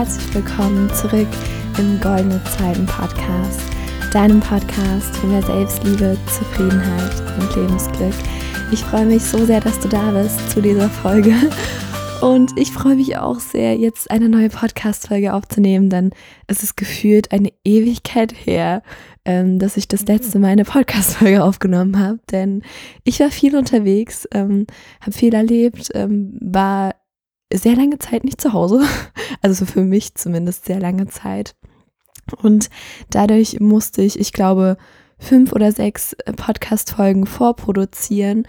herzlich willkommen zurück im Goldene Zeiten Podcast, deinem Podcast für mehr Selbstliebe, Zufriedenheit und Lebensglück. Ich freue mich so sehr, dass du da bist zu dieser Folge. Und ich freue mich auch sehr, jetzt eine neue Podcast-Folge aufzunehmen, denn es ist gefühlt eine Ewigkeit her, ähm, dass ich das letzte Mal eine Podcast-Folge aufgenommen habe. Denn ich war viel unterwegs, ähm, habe viel erlebt, ähm, war sehr lange Zeit nicht zu Hause. Also für mich zumindest sehr lange Zeit. Und dadurch musste ich, ich glaube, fünf oder sechs äh, Podcast-Folgen vorproduzieren.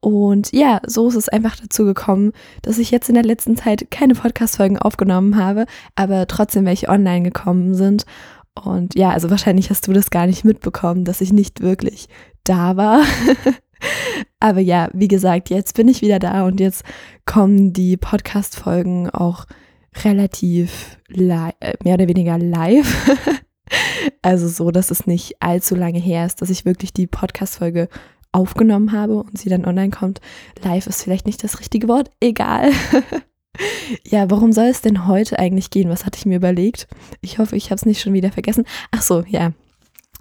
Und ja, so ist es einfach dazu gekommen, dass ich jetzt in der letzten Zeit keine Podcast-Folgen aufgenommen habe, aber trotzdem welche online gekommen sind. Und ja, also wahrscheinlich hast du das gar nicht mitbekommen, dass ich nicht wirklich da war. Aber ja, wie gesagt, jetzt bin ich wieder da und jetzt kommen die Podcast-Folgen auch relativ äh, mehr oder weniger live. also so, dass es nicht allzu lange her ist, dass ich wirklich die Podcast-Folge aufgenommen habe und sie dann online kommt. Live ist vielleicht nicht das richtige Wort, egal. ja, worum soll es denn heute eigentlich gehen? Was hatte ich mir überlegt? Ich hoffe, ich habe es nicht schon wieder vergessen. Ach so, ja.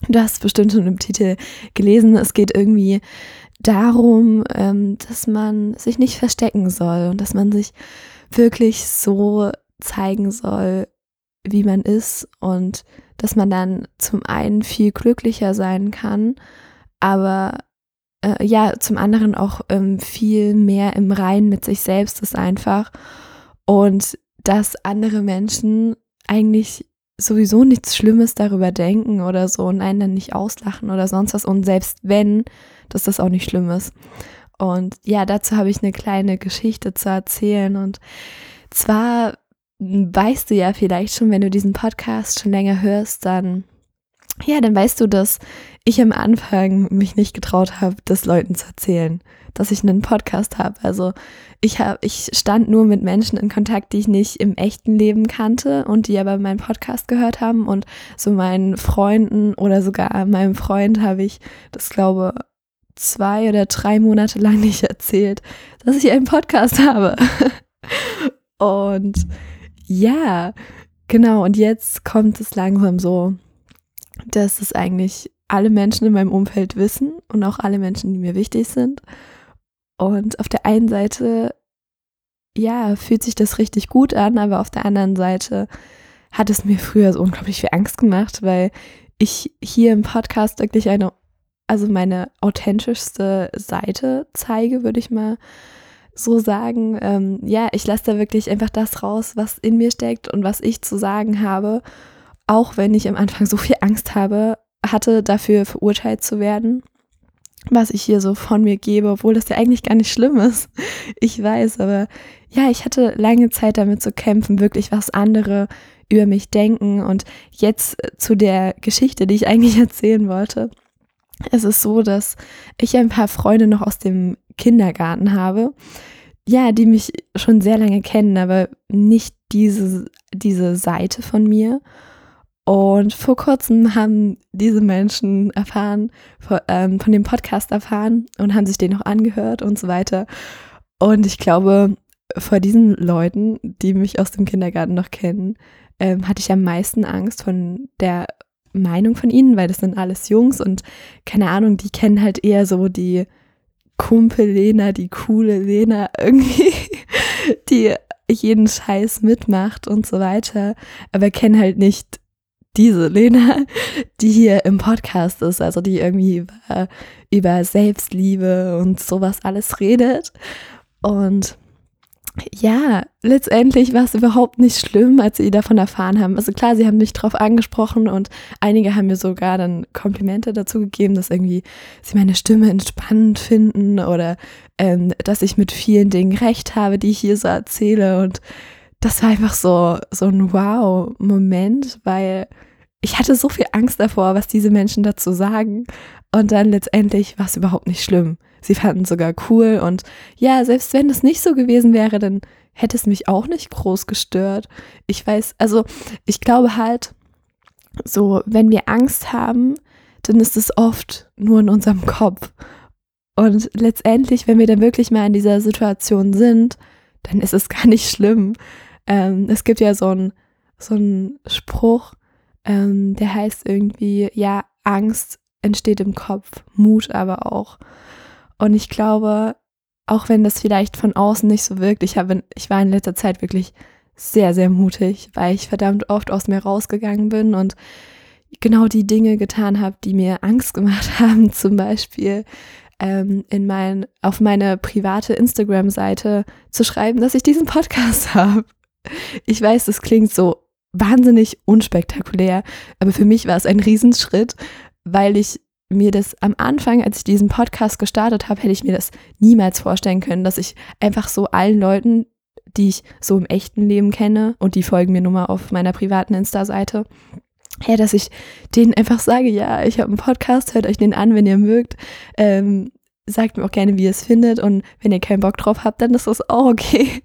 Du hast bestimmt schon im Titel gelesen. Es geht irgendwie darum, ähm, dass man sich nicht verstecken soll und dass man sich wirklich so zeigen soll, wie man ist und dass man dann zum einen viel glücklicher sein kann, aber äh, ja, zum anderen auch ähm, viel mehr im Reinen mit sich selbst ist einfach und dass andere Menschen eigentlich sowieso nichts Schlimmes darüber denken oder so und einen dann nicht auslachen oder sonst was und selbst wenn, dass das auch nicht schlimm ist. Und ja, dazu habe ich eine kleine Geschichte zu erzählen. Und zwar weißt du ja vielleicht schon, wenn du diesen Podcast schon länger hörst, dann ja, dann weißt du, dass ich am Anfang mich nicht getraut habe, das Leuten zu erzählen, dass ich einen Podcast habe. Also ich habe, ich stand nur mit Menschen in Kontakt, die ich nicht im echten Leben kannte und die aber meinen Podcast gehört haben und so meinen Freunden oder sogar meinem Freund habe ich das glaube zwei oder drei Monate lang nicht erzählt, dass ich einen Podcast habe. und ja, genau. Und jetzt kommt es langsam so, dass es eigentlich alle Menschen in meinem Umfeld wissen und auch alle Menschen, die mir wichtig sind. Und auf der einen Seite, ja, fühlt sich das richtig gut an, aber auf der anderen Seite hat es mir früher so unglaublich viel Angst gemacht, weil ich hier im Podcast wirklich eine also meine authentischste Seite zeige, würde ich mal so sagen. Ähm, ja, ich lasse da wirklich einfach das raus, was in mir steckt und was ich zu sagen habe, auch wenn ich am Anfang so viel Angst habe, hatte, dafür verurteilt zu werden, was ich hier so von mir gebe, obwohl das ja eigentlich gar nicht schlimm ist. Ich weiß, aber ja, ich hatte lange Zeit damit zu kämpfen, wirklich was andere über mich denken und jetzt zu der Geschichte, die ich eigentlich erzählen wollte. Es ist so, dass ich ein paar Freunde noch aus dem Kindergarten habe, ja, die mich schon sehr lange kennen, aber nicht diese, diese Seite von mir. Und vor kurzem haben diese Menschen erfahren, von, ähm, von dem Podcast erfahren und haben sich den noch angehört und so weiter. Und ich glaube, vor diesen Leuten, die mich aus dem Kindergarten noch kennen, ähm, hatte ich am meisten Angst von der Meinung von ihnen, weil das sind alles Jungs und keine Ahnung, die kennen halt eher so die Kumpel Lena, die coole Lena irgendwie, die jeden Scheiß mitmacht und so weiter, aber kennen halt nicht diese Lena, die hier im Podcast ist, also die irgendwie über, über Selbstliebe und sowas alles redet. Und ja, letztendlich war es überhaupt nicht schlimm, als sie davon erfahren haben. Also klar, sie haben mich drauf angesprochen und einige haben mir sogar dann Komplimente dazu gegeben, dass irgendwie sie meine Stimme entspannend finden oder ähm, dass ich mit vielen Dingen recht habe, die ich hier so erzähle. Und das war einfach so, so ein Wow-Moment, weil ich hatte so viel Angst davor, was diese Menschen dazu sagen. Und dann letztendlich war es überhaupt nicht schlimm. Sie fanden es sogar cool. Und ja, selbst wenn es nicht so gewesen wäre, dann hätte es mich auch nicht groß gestört. Ich weiß, also ich glaube halt, so, wenn wir Angst haben, dann ist es oft nur in unserem Kopf. Und letztendlich, wenn wir dann wirklich mal in dieser Situation sind, dann ist es gar nicht schlimm. Ähm, es gibt ja so ein so Spruch, ähm, der heißt irgendwie, ja, Angst entsteht im Kopf, Mut aber auch. Und ich glaube, auch wenn das vielleicht von außen nicht so wirkt, ich, habe, ich war in letzter Zeit wirklich sehr, sehr mutig, weil ich verdammt oft aus mir rausgegangen bin und genau die Dinge getan habe, die mir Angst gemacht haben. Zum Beispiel ähm, in mein, auf meine private Instagram-Seite zu schreiben, dass ich diesen Podcast habe. Ich weiß, das klingt so wahnsinnig unspektakulär, aber für mich war es ein Riesenschritt, weil ich mir das am Anfang, als ich diesen Podcast gestartet habe, hätte ich mir das niemals vorstellen können, dass ich einfach so allen Leuten, die ich so im echten Leben kenne und die folgen mir nun mal auf meiner privaten Insta-Seite, ja, dass ich denen einfach sage, ja, ich habe einen Podcast, hört euch den an, wenn ihr mögt. Ähm, sagt mir auch gerne, wie ihr es findet und wenn ihr keinen Bock drauf habt, dann ist das auch okay.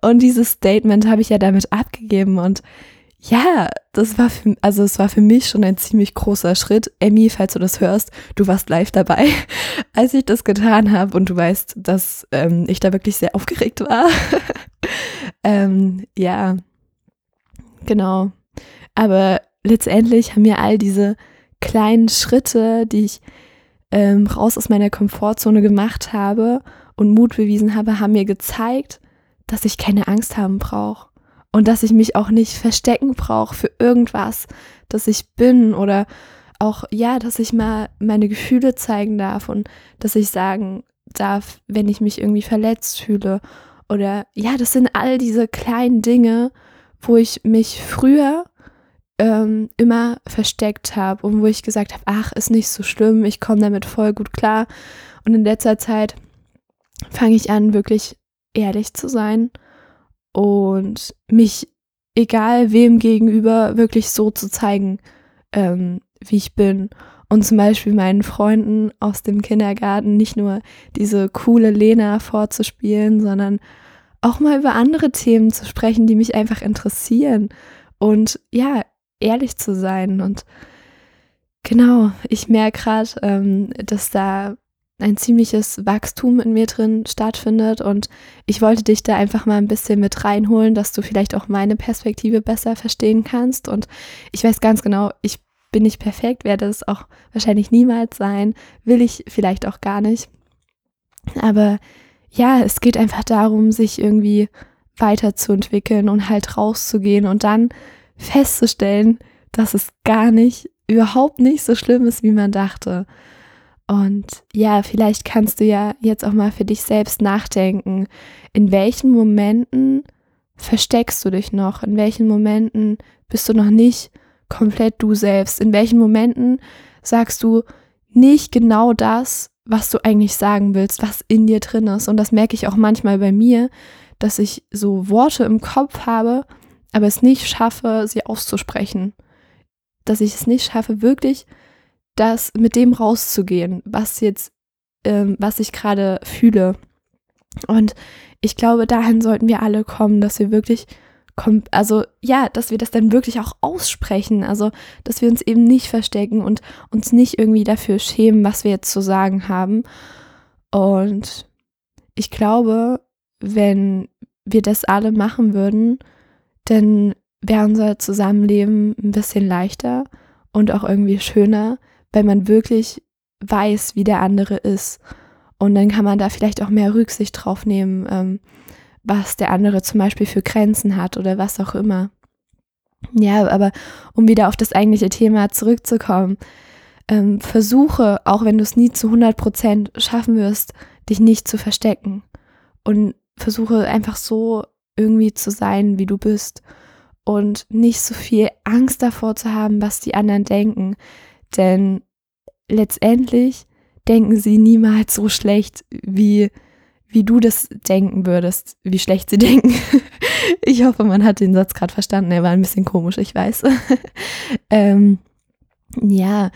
Und dieses Statement habe ich ja damit abgegeben und ja, das war für, also es war für mich schon ein ziemlich großer Schritt. Emmy, falls du das hörst, du warst live dabei, als ich das getan habe und du weißt, dass ähm, ich da wirklich sehr aufgeregt war. ähm, ja, genau. Aber letztendlich haben mir all diese kleinen Schritte, die ich ähm, raus aus meiner Komfortzone gemacht habe und Mut bewiesen habe, haben mir gezeigt, dass ich keine Angst haben brauche und dass ich mich auch nicht verstecken brauche für irgendwas, dass ich bin oder auch, ja, dass ich mal meine Gefühle zeigen darf und dass ich sagen darf, wenn ich mich irgendwie verletzt fühle. Oder ja, das sind all diese kleinen Dinge, wo ich mich früher ähm, immer versteckt habe und wo ich gesagt habe, ach, ist nicht so schlimm, ich komme damit voll gut klar. Und in letzter Zeit fange ich an, wirklich ehrlich zu sein und mich, egal wem gegenüber, wirklich so zu zeigen, ähm, wie ich bin. Und zum Beispiel meinen Freunden aus dem Kindergarten nicht nur diese coole Lena vorzuspielen, sondern auch mal über andere Themen zu sprechen, die mich einfach interessieren. Und ja, ehrlich zu sein. Und genau, ich merke gerade, ähm, dass da ein ziemliches Wachstum in mir drin stattfindet und ich wollte dich da einfach mal ein bisschen mit reinholen, dass du vielleicht auch meine Perspektive besser verstehen kannst und ich weiß ganz genau, ich bin nicht perfekt, werde es auch wahrscheinlich niemals sein, will ich vielleicht auch gar nicht. Aber ja, es geht einfach darum, sich irgendwie weiterzuentwickeln und halt rauszugehen und dann festzustellen, dass es gar nicht, überhaupt nicht so schlimm ist, wie man dachte. Und ja, vielleicht kannst du ja jetzt auch mal für dich selbst nachdenken, in welchen Momenten versteckst du dich noch, in welchen Momenten bist du noch nicht komplett du selbst, in welchen Momenten sagst du nicht genau das, was du eigentlich sagen willst, was in dir drin ist. Und das merke ich auch manchmal bei mir, dass ich so Worte im Kopf habe, aber es nicht schaffe, sie auszusprechen. Dass ich es nicht schaffe, wirklich das mit dem rauszugehen, was jetzt, ähm, was ich gerade fühle. Und ich glaube, dahin sollten wir alle kommen, dass wir wirklich, also ja, dass wir das dann wirklich auch aussprechen. Also, dass wir uns eben nicht verstecken und uns nicht irgendwie dafür schämen, was wir jetzt zu sagen haben. Und ich glaube, wenn wir das alle machen würden, dann wäre unser Zusammenleben ein bisschen leichter und auch irgendwie schöner, weil man wirklich weiß, wie der andere ist. Und dann kann man da vielleicht auch mehr Rücksicht drauf nehmen, ähm, was der andere zum Beispiel für Grenzen hat oder was auch immer. Ja, aber um wieder auf das eigentliche Thema zurückzukommen, ähm, versuche, auch wenn du es nie zu 100 Prozent schaffen wirst, dich nicht zu verstecken. Und versuche einfach so irgendwie zu sein, wie du bist. Und nicht so viel Angst davor zu haben, was die anderen denken. Denn letztendlich denken sie niemals so schlecht, wie, wie du das denken würdest, wie schlecht sie denken. ich hoffe, man hat den Satz gerade verstanden. Er war ein bisschen komisch, ich weiß. ähm, ja,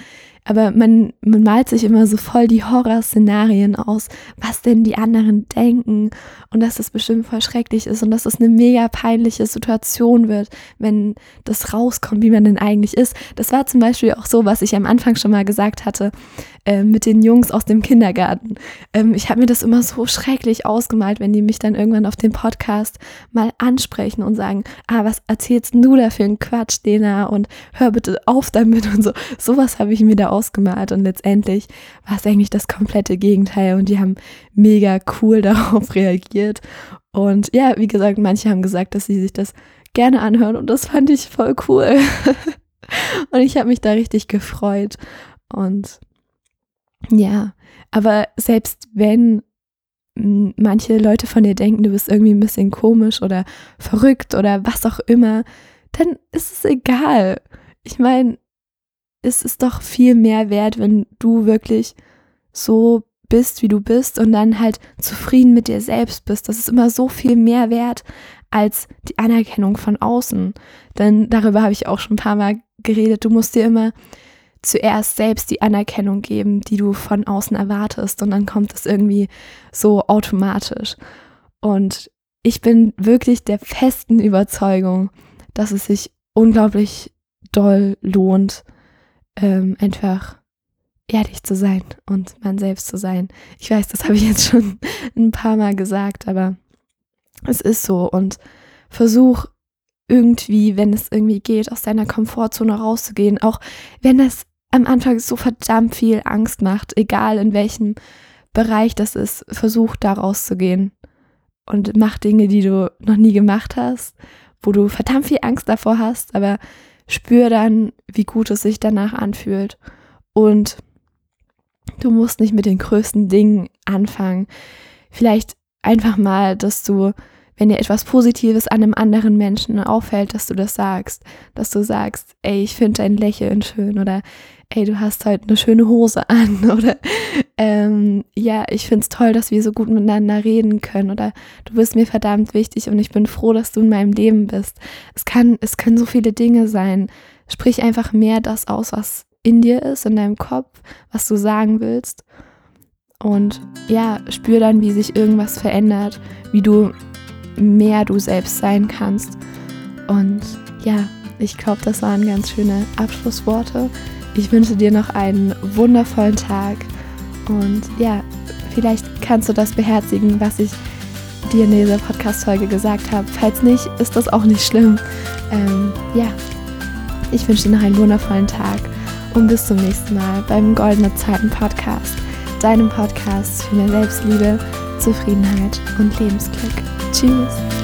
aber man, man malt sich immer so voll die Horrorszenarien aus, was denn die anderen denken und dass das bestimmt voll schrecklich ist und dass es eine mega peinliche Situation wird, wenn das rauskommt, wie man denn eigentlich ist. Das war zum Beispiel auch so, was ich am Anfang schon mal gesagt hatte, äh, mit den Jungs aus dem Kindergarten. Ähm, ich habe mir das immer so schrecklich ausgemalt, wenn die mich dann irgendwann auf dem Podcast mal ansprechen und sagen, ah, was erzählst du da für einen Quatsch, Dena? Und hör bitte auf damit und so. Sowas habe ich mir da ausgemalt und letztendlich war es eigentlich das komplette Gegenteil und die haben mega cool darauf reagiert. Und ja, wie gesagt, manche haben gesagt, dass sie sich das gerne anhören und das fand ich voll cool. und ich habe mich da richtig gefreut. Und ja, aber selbst wenn manche Leute von dir denken, du bist irgendwie ein bisschen komisch oder verrückt oder was auch immer, dann ist es egal. Ich meine, ist es doch viel mehr wert, wenn du wirklich so bist, wie du bist und dann halt zufrieden mit dir selbst bist. Das ist immer so viel mehr wert als die Anerkennung von außen. Denn darüber habe ich auch schon ein paar Mal geredet. Du musst dir immer zuerst selbst die Anerkennung geben, die du von außen erwartest und dann kommt es irgendwie so automatisch. Und ich bin wirklich der festen Überzeugung, dass es sich unglaublich doll lohnt, ähm, einfach ehrlich zu sein und man selbst zu sein. Ich weiß, das habe ich jetzt schon ein paar Mal gesagt, aber es ist so und versuch irgendwie, wenn es irgendwie geht, aus deiner Komfortzone rauszugehen, auch wenn es am Anfang so verdammt viel Angst macht, egal in welchem Bereich das ist, versuch da rauszugehen und mach Dinge, die du noch nie gemacht hast, wo du verdammt viel Angst davor hast, aber spür dann, wie gut es sich danach anfühlt. Und du musst nicht mit den größten Dingen anfangen. Vielleicht einfach mal, dass du, wenn dir etwas Positives an einem anderen Menschen auffällt, dass du das sagst. Dass du sagst, ey, ich finde dein Lächeln schön oder ey, du hast heute eine schöne Hose an oder ähm, ja, ich finde es toll, dass wir so gut miteinander reden können oder du bist mir verdammt wichtig und ich bin froh, dass du in meinem Leben bist. Es kann, es können so viele Dinge sein. Sprich einfach mehr das aus, was in dir ist, in deinem Kopf, was du sagen willst. Und ja, spür dann, wie sich irgendwas verändert, wie du mehr du selbst sein kannst. Und ja, ich glaube, das waren ganz schöne Abschlussworte. Ich wünsche dir noch einen wundervollen Tag und ja, vielleicht kannst du das beherzigen, was ich dir in dieser Podcast-Folge gesagt habe. Falls nicht, ist das auch nicht schlimm. Ähm, ja, ich wünsche dir noch einen wundervollen Tag und bis zum nächsten Mal beim Goldene Zeiten Podcast, deinem Podcast für mehr Selbstliebe, Zufriedenheit und Lebensglück. Tschüss.